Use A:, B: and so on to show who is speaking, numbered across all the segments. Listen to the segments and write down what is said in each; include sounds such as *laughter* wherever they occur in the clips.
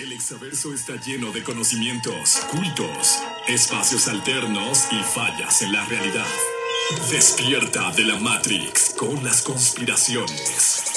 A: El exaverso está lleno de conocimientos, cultos, espacios alternos y fallas en la realidad. Despierta de la Matrix con las conspiraciones.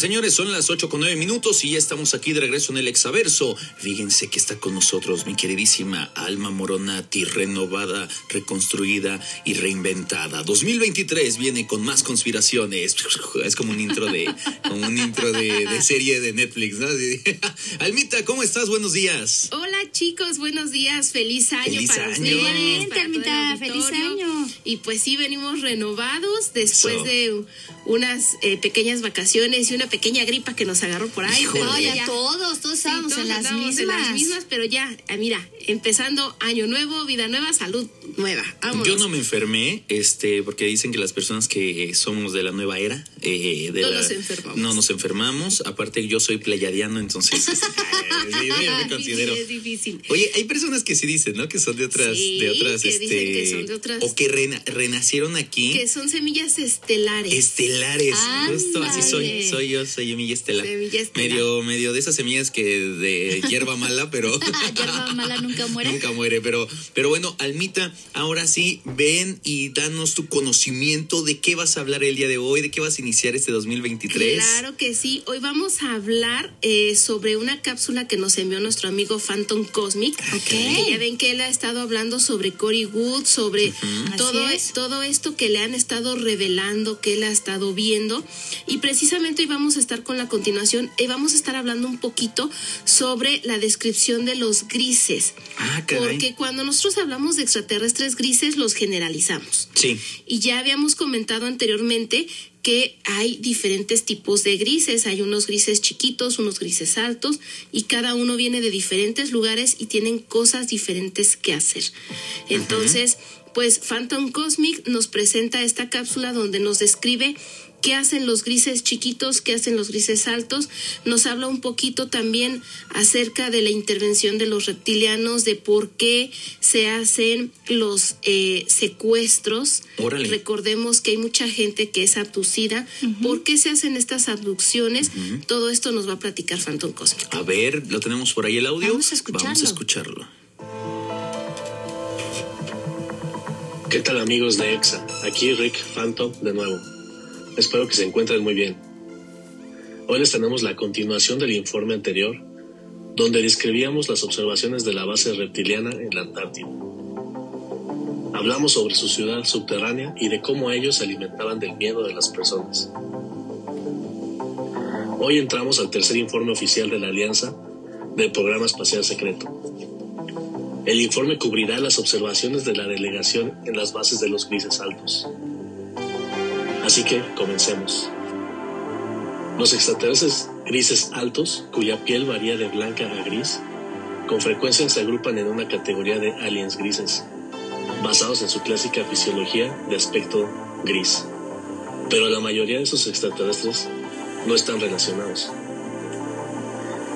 B: Señores, son las ocho con nueve minutos y ya estamos aquí de regreso en el Exaverso. Fíjense que está con nosotros mi queridísima Alma Moronati, renovada, reconstruida y reinventada. 2023 viene con más conspiraciones. *laughs* Es como un intro de, un intro de, de serie de Netflix, ¿no? *laughs* Almita, ¿cómo estás? Buenos días.
C: Hola chicos, buenos días, feliz año
B: Feliz
C: para
B: año.
C: ustedes. Para todo el
D: Almita, feliz año.
C: Y pues sí, venimos renovados después
B: Eso.
C: de unas eh, pequeñas vacaciones y una pequeña gripa que nos agarró por ahí.
B: Híjole.
C: pero
D: No, ya
C: ya-
D: todos, todos
C: Sí,
D: estábamos
C: todos
D: en las mismas.
C: en las mismas, pero ya, eh, mira, empezando año nuevo, vida nueva, salud nueva. Vámonos.
B: Yo no me enfermé, este, porque dicen que las personas que somos de la nueva era, eh, de
C: No
B: la-
C: nos enfermamos.
B: no nos enfermamos. Aparte, yo soy pleyadiano, entonces este, *laughs* sí, yo me considero.
C: es difícil.
B: Oye, hay personas que sí dicen, ¿no? Que son de otras,
C: Sí,
B: de otras,
C: que
B: este,
C: dicen que son de otras-
B: o que rena- renacieron aquí.
C: Que son semillas estelares.
B: Estelares, justo así soy, soy yo, soy semilla estelar.
C: Semilla estelar.
B: Medio, medio de esas semillas que de hierba mala, pero *laughs*
D: Hierba mala nunca muere.
B: nunca muere. Pero, pero bueno, Almita, ahora sí, ven y danos tu conocimiento de qué vas a hablar el día de hoy, de qué vas a iniciar este 2023.
C: Claro que sí. Hoy vamos a hablar eh, sobre una cápsula que nos envió nuestro amigo Phantom Cosmic.
B: Ok.
C: Que ya ven que él ha estado hablando sobre Cory Wood, sobre todo,
D: es.
C: todo esto que le han estado revelando, que él ha estado viendo. Y precisamente hoy vamos a estar con la continuación y vamos a estar hablando un poquito sobre la descripción de los grises.
B: Ah.
C: Porque cuando nosotros hablamos de extraterrestres grises, los generalizamos.
B: Sí.
C: Y ya habíamos comentado anteriormente que hay diferentes tipos de grises. Hay unos grises chiquitos, unos grises altos, y cada uno viene de diferentes lugares y tienen cosas diferentes que hacer. Entonces, pues Phantom Cosmic nos presenta esta cápsula donde nos describe qué hacen los grises chiquitos, qué hacen los grises altos. Nos habla un poquito también acerca de la intervención de los reptilianos, de por qué se hacen los eh, secuestros.
B: Órale.
C: Recordemos que hay mucha gente que es abducida. ¿Por qué se hacen estas abducciones? Todo esto nos va a platicar Phantom Cosmic.
B: A ver, ¿lo tenemos por ahí el audio?
D: Vamos a escucharlo.
B: Vamos a escucharlo.
E: ¿Qué tal amigos de EXA? Aquí Rick Phantom de nuevo. Espero que se encuentren muy bien. Hoy les tenemos la continuación del informe anterior, donde describíamos las observaciones de la base reptiliana en la Antártida. Hablamos sobre su ciudad subterránea y de cómo ellos se alimentaban del miedo de las personas. Hoy entramos al tercer informe oficial de la Alianza del Programa Espacial Secreto. El informe cubrirá las observaciones de la delegación en las bases de los grises altos. Así que comencemos. Los extraterrestres grises altos, cuya piel varía de blanca a gris, con frecuencia se agrupan en una categoría de aliens grises, basados en su clásica fisiología de aspecto gris. Pero la mayoría de esos extraterrestres no están relacionados.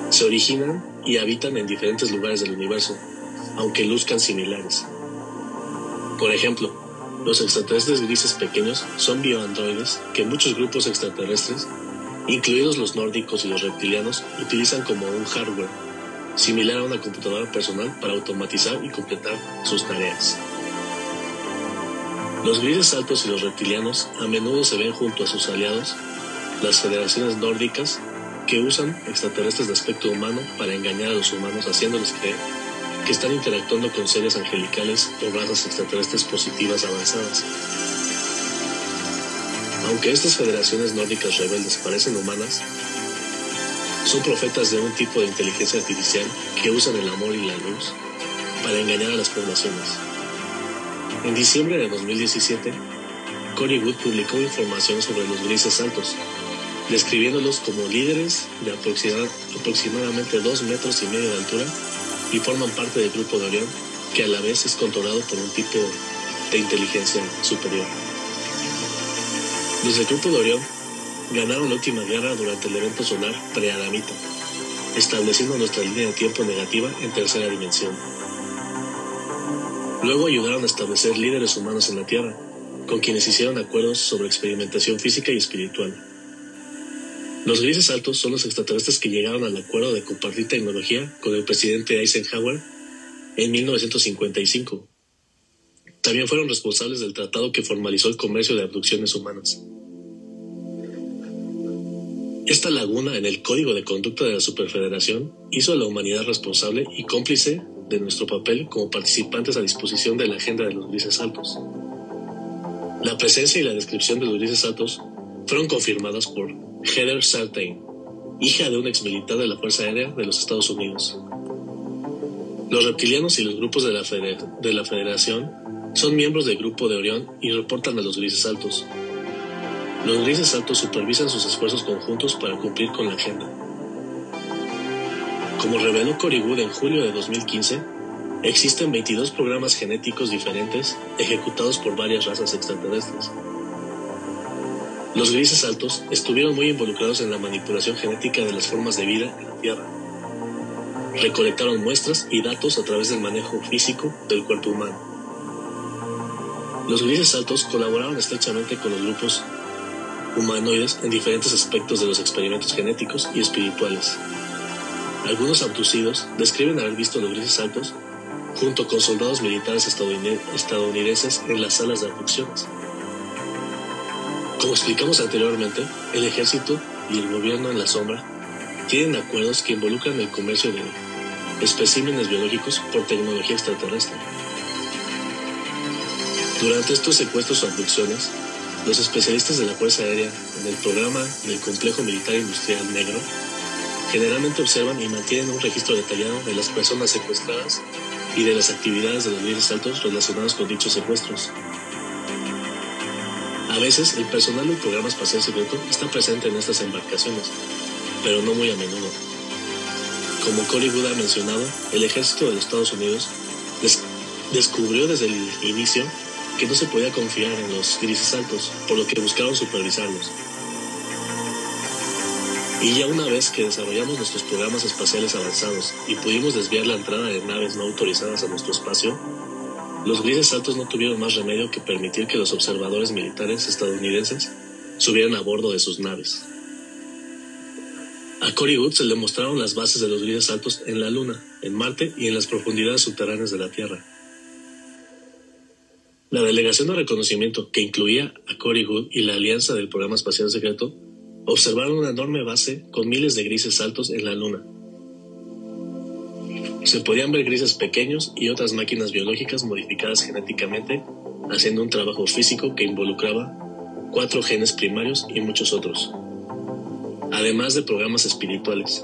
E: Se originan y habitan en diferentes lugares del universo, aunque luzcan similares. Por ejemplo, los extraterrestres grises pequeños son bioandroides que muchos grupos extraterrestres, incluidos los nórdicos y los reptilianos, utilizan como un hardware, similar a una computadora personal para automatizar y completar sus tareas. Los grises altos y los reptilianos a menudo se ven junto a sus aliados, las federaciones nórdicas, que usan extraterrestres de aspecto humano para engañar a los humanos haciéndoles creer que están interactuando con seres angelicales o razas extraterrestres positivas avanzadas. Aunque estas federaciones nórdicas rebeldes parecen humanas, son profetas de un tipo de inteligencia artificial que usan el amor y la luz para engañar a las poblaciones. En diciembre de 2017, Cory Wood publicó información sobre los grises altos, describiéndolos como líderes de aproxima- aproximadamente dos metros y medio de altura y forman parte del grupo de Orión, que a la vez es controlado por un tipo de inteligencia superior. Los del grupo de Orión ganaron la última guerra durante el evento solar preadamita, estableciendo nuestra línea de tiempo negativa en tercera dimensión. Luego ayudaron a establecer líderes humanos en la Tierra, con quienes hicieron acuerdos sobre experimentación física y espiritual. Los grises altos son los extraterrestres que llegaron al acuerdo de compartir tecnología con el presidente Eisenhower en 1955. También fueron responsables del tratado que formalizó el comercio de abducciones humanas. Esta laguna en el Código de Conducta de la Superfederación hizo a la humanidad responsable y cómplice de nuestro papel como participantes a disposición de la agenda de los grises altos. La presencia y la descripción de los grises altos fueron confirmadas por Heather Sartain, hija de un exmilitar de la Fuerza Aérea de los Estados Unidos. Los reptilianos y los grupos de la, de la Federación son miembros del grupo de Orión y reportan a los grises altos. Los grises altos supervisan sus esfuerzos conjuntos para cumplir con la agenda. Como reveló Cory en julio de 2015, existen 22 programas genéticos diferentes ejecutados por varias razas extraterrestres. Los grises altos estuvieron muy involucrados en la manipulación genética de las formas de vida en la Tierra. Recolectaron muestras y datos a través del manejo físico del cuerpo humano. Los grises altos colaboraron estrechamente con los grupos humanoides en diferentes aspectos de los experimentos genéticos y espirituales. Algunos abducidos describen haber visto los grises altos junto con soldados militares estadounidenses en las salas de abducciones. Como explicamos anteriormente, el ejército y el gobierno en la sombra tienen acuerdos que involucran el comercio de especímenes biológicos por tecnología extraterrestre. Durante estos secuestros o abducciones, los especialistas de la Fuerza Aérea en el programa del Complejo Militar Industrial Negro generalmente observan y mantienen un registro detallado de las personas secuestradas y de las actividades de los líderes altos relacionados con dichos secuestros. A veces el personal del programa espacial secreto está presente en estas embarcaciones, pero no muy a menudo. Como Cory Wood ha mencionado, el ejército de los Estados Unidos descubrió desde el inicio que no se podía confiar en los grises altos, por lo que buscaron supervisarlos. Y ya una vez que desarrollamos nuestros programas espaciales avanzados y pudimos desviar la entrada de naves no autorizadas a nuestro espacio, los grises altos no tuvieron más remedio que permitir que los observadores militares estadounidenses subieran a bordo de sus naves. A Cory Wood se le mostraron las bases de los grises altos en la Luna, en Marte y en las profundidades subterráneas de la Tierra. La delegación de reconocimiento, que incluía a Cory Wood y la alianza del programa espacial secreto, observaron una enorme base con miles de grises altos en la Luna, se podían ver grises pequeños y otras máquinas biológicas modificadas genéticamente, haciendo un trabajo físico que involucraba cuatro genes primarios y muchos otros, además de programas espirituales.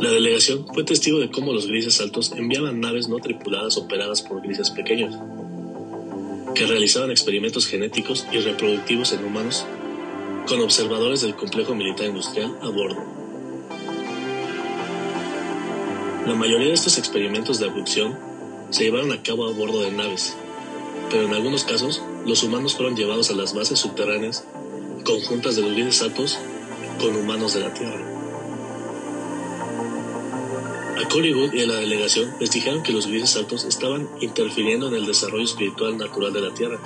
E: La delegación fue testigo de cómo los grises altos enviaban naves no tripuladas operadas por grises pequeños, que realizaban experimentos genéticos y reproductivos en humanos con observadores del complejo militar industrial a bordo. La mayoría de estos experimentos de abducción se llevaron a cabo a bordo de naves, pero en algunos casos los humanos fueron llevados a las bases subterráneas conjuntas de los grises altos con humanos de la Tierra. A Hollywood y a la delegación les dijeron que los grises altos estaban interfiriendo en el desarrollo espiritual natural de la Tierra,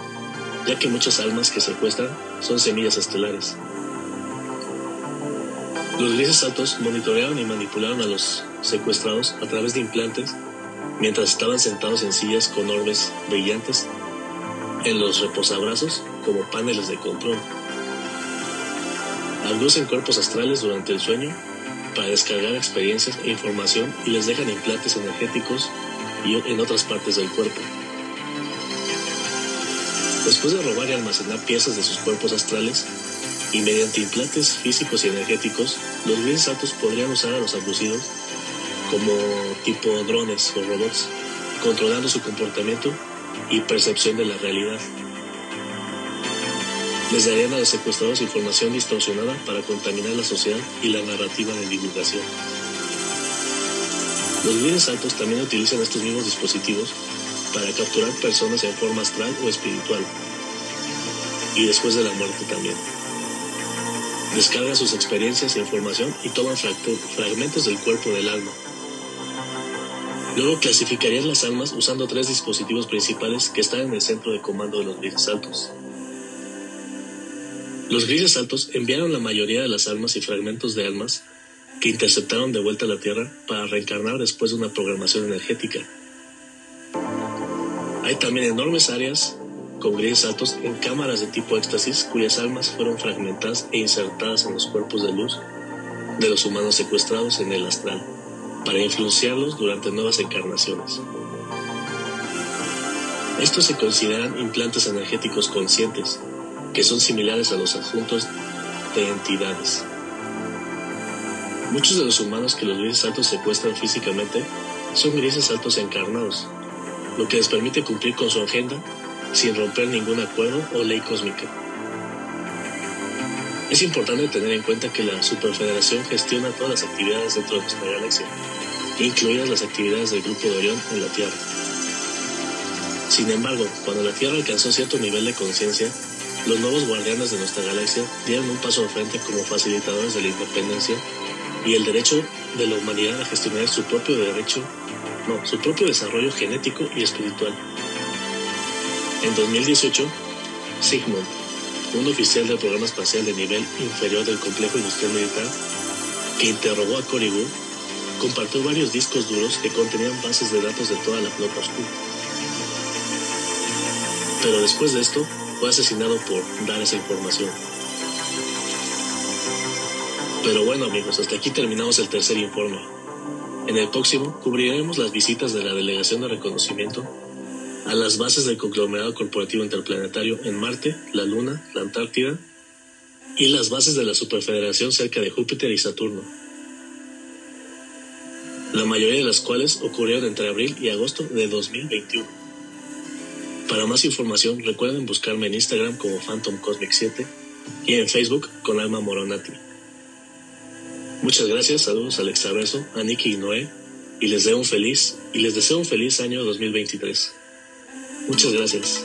E: ya que muchas almas que secuestran son semillas estelares. Los grises altos monitorearon y manipularon a los secuestrados a través de implantes mientras estaban sentados en sillas con orbes brillantes en los reposabrazos como paneles de control. Abducen cuerpos astrales durante el sueño para descargar experiencias e información y les dejan implantes energéticos y en otras partes del cuerpo. Después de robar y almacenar piezas de sus cuerpos astrales, y mediante implantes físicos y energéticos, los grises altos podrían usar a los abducidos como tipo drones o robots, controlando su comportamiento y percepción de la realidad. Les darían a los secuestrados información distorsionada para contaminar la sociedad y la narrativa de divulgación. Los líderes altos también utilizan estos mismos dispositivos para capturar personas en forma astral o espiritual. y después de la muerte también. Descargan sus experiencias e información y toman fragmentos del cuerpo del alma. Luego clasificarían las almas usando tres dispositivos principales que están en el centro de comando de los grises altos. Los grises altos enviaron la mayoría de las almas y fragmentos de almas que interceptaron de vuelta a la Tierra para reencarnar después de una programación energética. Hay también enormes áreas con grises altos en cámaras de tipo éxtasis cuyas almas fueron fragmentadas e insertadas en los cuerpos de luz de los humanos secuestrados en el astral para influenciarlos durante nuevas encarnaciones. Estos se consideran implantes energéticos conscientes, que son similares a los adjuntos de entidades. Muchos de los humanos que los grises altos secuestran físicamente son grises altos encarnados, lo que les permite cumplir con su agenda sin romper ningún acuerdo o ley cósmica. Es importante tener en cuenta que la Superfederación gestiona todas las actividades dentro de nuestra galaxia, incluidas las actividades del Grupo de Orión en la Tierra. Sin embargo, cuando la Tierra alcanzó cierto nivel de conciencia, los nuevos guardianes de nuestra galaxia dieron un paso al como facilitadores de la independencia y el derecho de la humanidad a gestionar su propio derecho, no, su propio desarrollo genético y espiritual. En 2018, Sigmund, un oficial del programa espacial de nivel inferior del complejo industrial militar, que interrogó a Corrigo, compartió varios discos duros que contenían bases de datos de toda la flota oscura. Pero después de esto, fue asesinado por dar esa información. Pero bueno amigos, hasta aquí terminamos el tercer informe. En el próximo cubriremos las visitas de la Delegación de Reconocimiento a las bases del conglomerado corporativo interplanetario en Marte, la Luna, la Antártida y las bases de la Superfederación cerca de Júpiter y Saturno, la mayoría de las cuales ocurrieron entre abril y agosto de 2021. Para más información recuerden buscarme en Instagram como Phantom Cosmic 7 y en Facebook con Alma Moronati. Muchas gracias, saludos al extraverso, a Nicky y Noé, y les deseo un feliz, y les deseo un feliz año 2023. Muchas gracias.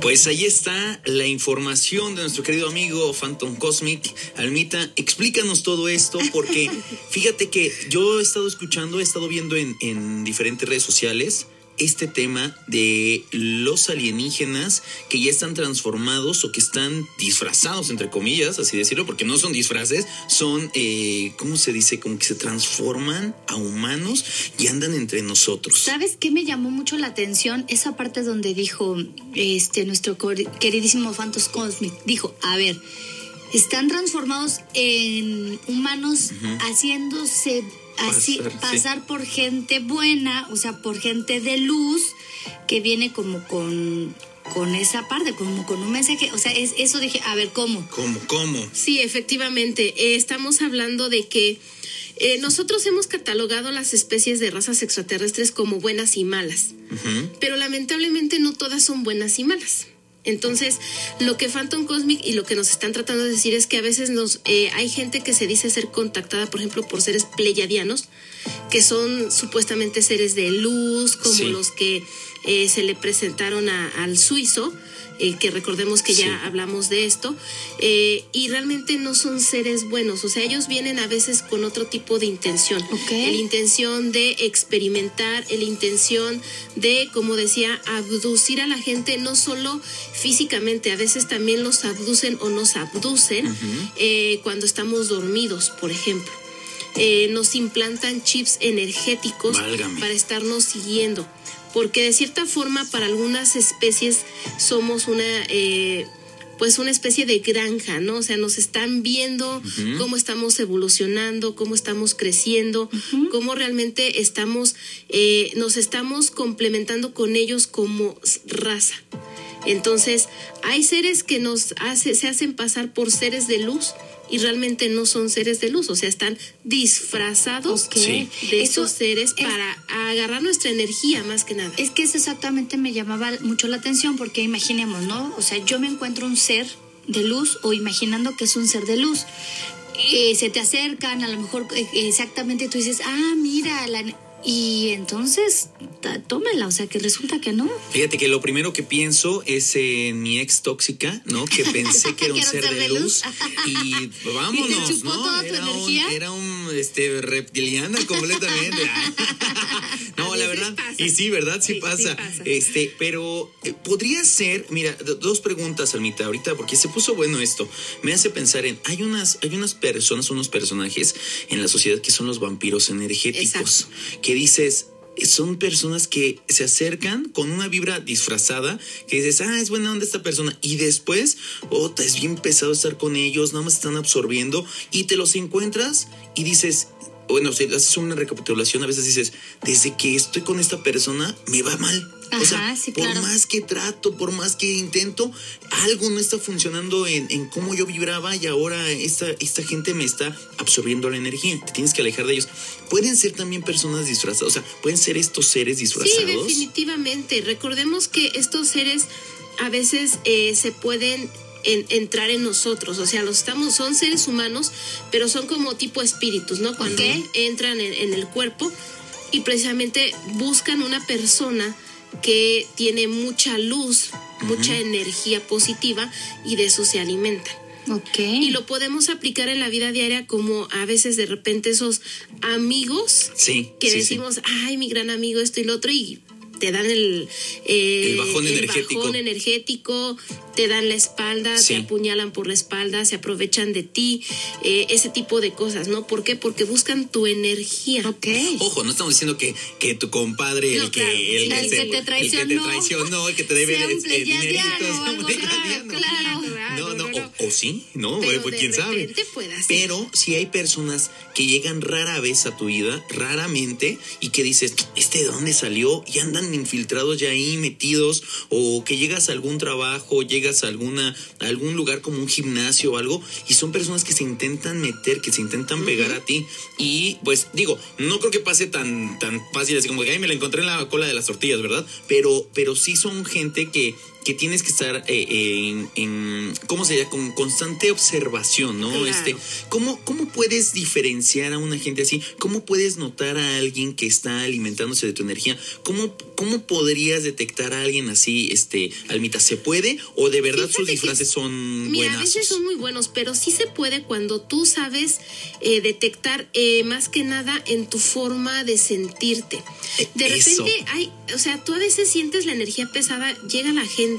B: Pues ahí está la información de nuestro querido amigo Phantom Cosmic. Almita, explícanos todo esto porque *laughs* fíjate que yo he estado escuchando, he estado viendo en, en diferentes redes sociales este tema de los alienígenas que ya están transformados o que están disfrazados, entre comillas, así decirlo, porque no son disfraces, son, eh, ¿cómo se dice? Como que se transforman a humanos y andan entre nosotros.
D: ¿Sabes qué me llamó mucho la atención? Esa parte donde dijo este nuestro queridísimo Phantos Cosmic, dijo, a ver, están transformados en humanos haciéndose así pasar, por gente buena, o sea, por gente de luz que viene como con con esa parte, como con un mensaje, o sea, es eso dije, a ver, ¿cómo?
B: ¿Cómo? ¿Cómo?
C: Sí, efectivamente, eh, estamos hablando de que eh, nosotros hemos catalogado las especies de razas extraterrestres como buenas y malas, pero lamentablemente no todas son buenas y malas. Entonces, lo que Phantom Cosmic y lo que nos están tratando de decir es que a veces nos eh, hay gente que se dice ser contactada, por ejemplo, por seres pleyadianos, que son supuestamente seres de luz, como los que eh, se le presentaron al suizo, eh, que recordemos que ya hablamos de esto, eh, y realmente no son seres buenos, o sea, ellos vienen a veces con otro tipo de intención, la intención de experimentar, la intención de, como decía, abducir a la gente, no solo físicamente, a veces también los abducen o nos abducen eh, cuando estamos dormidos, por ejemplo. nos implantan chips energéticos para estarnos siguiendo porque de cierta forma para algunas especies somos una... Eh, pues una especie de granja, ¿no? O sea, nos están viendo cómo estamos evolucionando, cómo estamos creciendo, cómo realmente estamos, eh, nos estamos complementando con ellos como raza. Entonces, hay seres que nos hace, se hacen pasar por seres de luz y realmente no son seres de luz, o sea, están disfrazados de esos seres para agarrar nuestra energía más que nada.
D: Es que eso exactamente me llamaba mucho la atención porque imaginemos, ¿no? O sea, yo me encuentro un ser de luz o imaginando que es un ser de luz. Eh, se te acercan, a lo mejor eh, exactamente tú dices, ah, mira, Y entonces, tómala, o sea que resulta que no.
B: Fíjate que lo primero que pienso es en mi ex tóxica, ¿no? Que *laughs* pensé que era un ser de luz y *laughs* vámonos,
D: ¿Y te chupó
B: ¿no?
D: toda tu
B: era
D: energía?
B: un, era un este reptiliana completamente. *laughs* no, la verdad.
C: pasa.
B: Y sí, ¿verdad? Sí,
C: Sí, sí
B: pasa. Este, pero eh, podría ser, mira, dos preguntas, Almita, ahorita, porque se puso bueno esto. Me hace pensar en, hay unas, hay unas personas, unos personajes en la sociedad que son los vampiros energéticos. Que dices, son personas que se acercan con una vibra disfrazada, que dices, ah, es buena onda esta persona, y después, oh, es bien pesado estar con ellos, nada más están absorbiendo, y te los encuentras y dices, bueno, si haces una recapitulación, a veces dices, desde que estoy con esta persona, me va mal. o sea,
D: Ajá, sí,
B: por
D: claro.
B: más que trato, por más que intento, algo no está funcionando en, en cómo yo vibraba y ahora esta, esta gente me está absorbiendo la energía. Te tienes que alejar de ellos. Pueden ser también personas disfrazadas, o sea, pueden ser estos seres
C: Sí,
B: disfrazados.
C: definitivamente. Recordemos que estos seres a veces eh, se pueden en- entrar en nosotros, o sea, los estamos, son seres humanos, pero son como tipo espíritus, ¿no? Cuando entran en, en el cuerpo y precisamente buscan una persona que tiene mucha luz, mucha energía positiva y de eso se alimentan.
D: Ok.
C: Y lo podemos aplicar en la vida diaria como a veces de repente esos amigos
B: Sí,
C: que
B: sí, sí.
C: decimos, ay, mi gran amigo, esto y lo otro, y te dan el, eh,
B: El bajón energético.
C: bajón energético, te dan la espalda,
B: Sí.
C: te apuñalan por la espalda, se aprovechan de ti, eh, ese tipo de cosas, ¿no? ¿Por qué? Porque buscan tu energía.
D: Ok.
B: Ojo, no estamos diciendo que, que tu compadre, el que,
C: claro.
B: el,
D: El que te
B: el que te
D: traicionó,
B: traicionó, el que te debe este,
D: pleyadiano. claro.
B: No, no. O, o sí, ¿no?
C: Pero
B: pues
C: de
B: quién sabe. Pero si hay personas que llegan rara vez a tu vida, raramente, y que dices, ¿este de dónde salió? Y andan infiltrados ya ahí, metidos, o que llegas a algún trabajo, llegas a alguna, a algún lugar como un gimnasio o algo, y son personas que se intentan meter, que se intentan pegar a ti. Y pues digo, no creo que pase tan, tan fácil así como que, ay, me la encontré en la cola de las tortillas, ¿verdad? Pero, pero sí son gente que que tienes que estar eh, en, en, ¿cómo se llama? Con constante observación, ¿no?
C: Claro.
B: Este, ¿cómo, ¿Cómo puedes diferenciar a una gente así? ¿Cómo puedes notar a alguien que está alimentándose de tu energía? ¿Cómo, cómo podrías detectar a alguien así, este, Almita? ¿Se puede? ¿O de verdad sus
C: Fíjate que-
B: disfraces son
C: Mira, a veces son muy buenos, pero sí se puede cuando tú sabes eh, detectar eh, más que nada en tu forma de sentirte. De
B: Eso.
C: repente hay, o sea, tú a veces sientes la energía pesada, llega la gente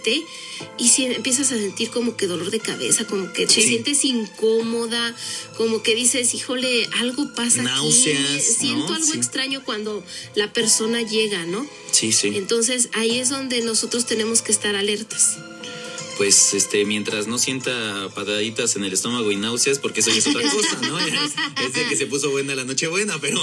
C: y si empiezas a sentir como que dolor de cabeza, como que te sientes incómoda, como que dices, híjole, algo pasa
B: Náuseas,
C: aquí, siento
B: ¿no?
C: algo
B: Sí.
C: extraño cuando la persona llega, ¿no?
B: Sí, sí.
C: Entonces ahí es donde nosotros tenemos que estar alertas.
B: pues este mientras no sienta pataditas en el estómago y náuseas porque eso es otra cosa no *laughs* es, es de que se puso buena la noche buena pero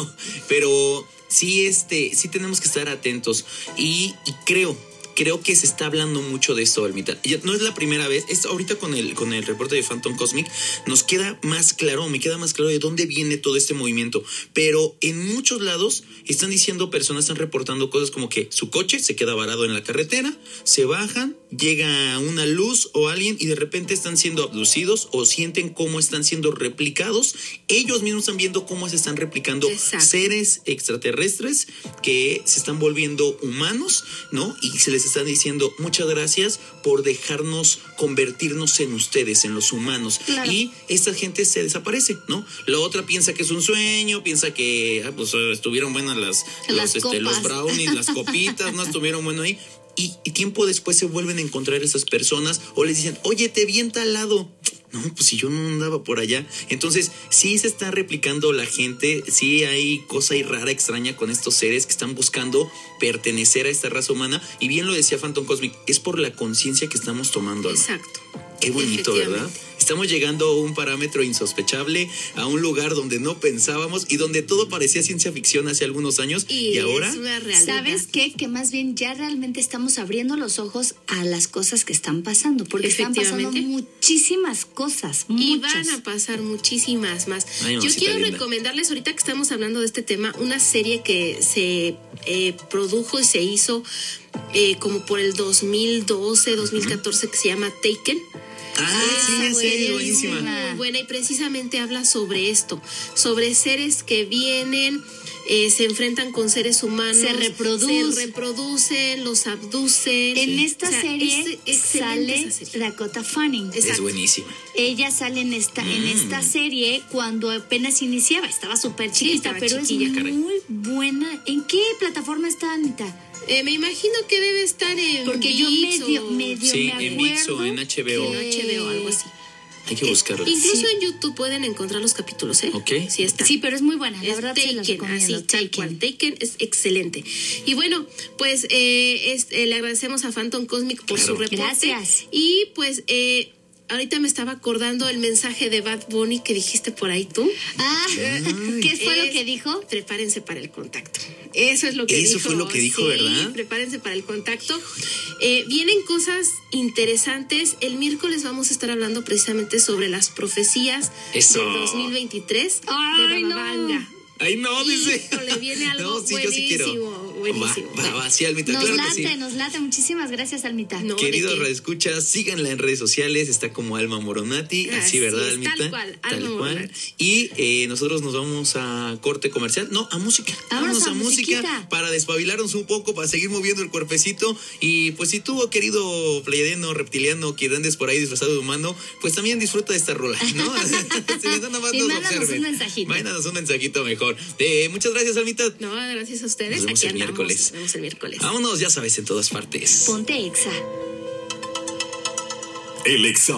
B: pero sí este sí tenemos que estar atentos y, y creo creo que se está hablando mucho de esto, Almita. No es la primera vez, es ahorita con el, con el reporte de Phantom Cosmic, nos queda más claro, me queda más claro de dónde viene todo este movimiento. Pero en muchos lados están diciendo, personas están reportando cosas como que su coche se queda varado en la carretera, se bajan, llega una luz o alguien y de repente están siendo abducidos o sienten cómo están siendo replicados. Ellos mismos están viendo cómo se están replicando
C: Exacto.
B: seres extraterrestres que se están volviendo humanos, ¿no? Y se les están diciendo muchas gracias por dejarnos convertirnos en ustedes, en los humanos.
D: Claro.
B: Y esta gente se desaparece, ¿no? La otra piensa que es un sueño, piensa que ah, pues, eh, estuvieron buenas las,
D: Las
B: los, este, los brownies, las copitas, no estuvieron bueno ahí. Y, y tiempo después se vuelven a encontrar esas personas o les dicen, oye, te vi en tal lado. No, pues si yo no andaba por allá. Entonces, sí se está replicando la gente, sí hay cosa ahí rara, extraña con estos seres que están buscando pertenecer a esta raza humana. Y bien lo decía Phantom Cosmic, es por la conciencia que estamos tomando.
C: Exacto.
B: Qué bonito, ¿verdad? Estamos llegando a un parámetro insospechable, a un lugar donde no pensábamos y donde todo parecía ciencia ficción hace algunos años. Y,
C: Y,
B: ahora,
C: es una realidad.
D: ¿Sabes qué? Que más bien ya realmente estamos abriendo los ojos a las cosas que están pasando, porque están pasando muchísimas cosas,
C: Y
D: muchas.
C: van a pasar muchísimas más.
B: Ay,
C: Yo quiero
B: linda.
C: recomendarles, ahorita que estamos hablando de este tema, una serie que se eh, produjo y se hizo eh, como por el 2012, 2014, que se llama Taken.
B: Ah, sí, serie
D: buenísima.
B: buenísima.
C: Muy buena y precisamente habla sobre esto, sobre seres que vienen, eh, se enfrentan con seres humanos.
D: Se reproducen.
C: Se reproducen, los abducen.
D: En esta
C: O sea,
D: serie
C: es
D: sale
C: serie.
D: Dakota Fanning.
B: Es
C: Exacto.
B: buenísima.
D: Ella sale en esta, en
B: Mm.
D: esta serie cuando apenas iniciaba. Estaba súper chiquita,
C: estaba
D: pero
C: chiquilla,
D: es
B: caray.
D: muy buena. ¿En qué plataforma está, Anita?
C: Eh, me imagino que debe estar en
D: Porque yo
C: ViX
D: medio,
C: o-
D: medio
B: Sí,
D: me
B: en
D: acuerdo.
B: ViX o en HBO.
C: en HBO, algo así.
B: Hay que buscarla.
C: Incluso
D: Sí.
C: en YouTube pueden encontrar los capítulos, ¿eh?
B: Ok.
C: Sí está.
D: Sí, pero es muy buena. La
C: Es
D: verdad se
C: Taken,
D: recomiendo.
C: así, tal
D: Taken.
C: cual. Taken es excelente. Y bueno, pues eh, es- eh, le agradecemos a Phantom Cosmic por
B: Claro.
C: su reporte.
D: Gracias.
C: Y pues eh, ahorita me estaba acordando el mensaje de Bad Bunny que dijiste por ahí tú.
D: Ah, ¿qué fue lo que dijo?
C: Prepárense para el contacto. Eso es lo que
B: Eso
C: dijo.
B: fue lo que dijo,
C: Sí,
B: ¿verdad?
C: Prepárense para el contacto. Eh, vienen cosas interesantes. El miércoles vamos a estar hablando precisamente sobre las profecías
B: Eso.
C: del 2023
D: Ay,
C: de
D: no.
B: Ay, no, dice.
C: Híjole, viene *laughs* algo
B: No, sí, yo sí quiero.
C: buenísimo, buenísimo.
B: Va, va, va, sí, Almita,
D: Nos
B: claro que
D: late,
B: sí.
D: nos late. Muchísimas gracias, Almita.
C: No,
B: Queridos radioescuchas, síganla en redes sociales, está como Alma Moronati, así,
C: Así
B: ¿verdad,
C: es,
B: Almita?
C: tal cual, Alma Moronati.
B: Y eh, nosotros nos vamos a corte comercial, no, a música.
D: Vámonos a
B: música para despabilarnos un poco, para seguir moviendo el cuerpecito. Y pues si tú, querido pleiadiano, reptiliano, que andes por ahí disfrazado de humano, pues también disfruta de esta rola, ¿no? *laughs* Si nada más
D: Y
B: nos
D: mándanos
B: observen.
D: un mensajito.
B: Mándanos un mensajito mejor. Eh, muchas gracias, Almita.
C: No, gracias a ustedes.
B: Nos vemos
C: Aquí
B: el
C: andamos.
B: miércoles.
C: Nos vemos el miércoles.
B: Vámonos, ya sabes, en todas partes.
D: Ponte exa.
A: El exa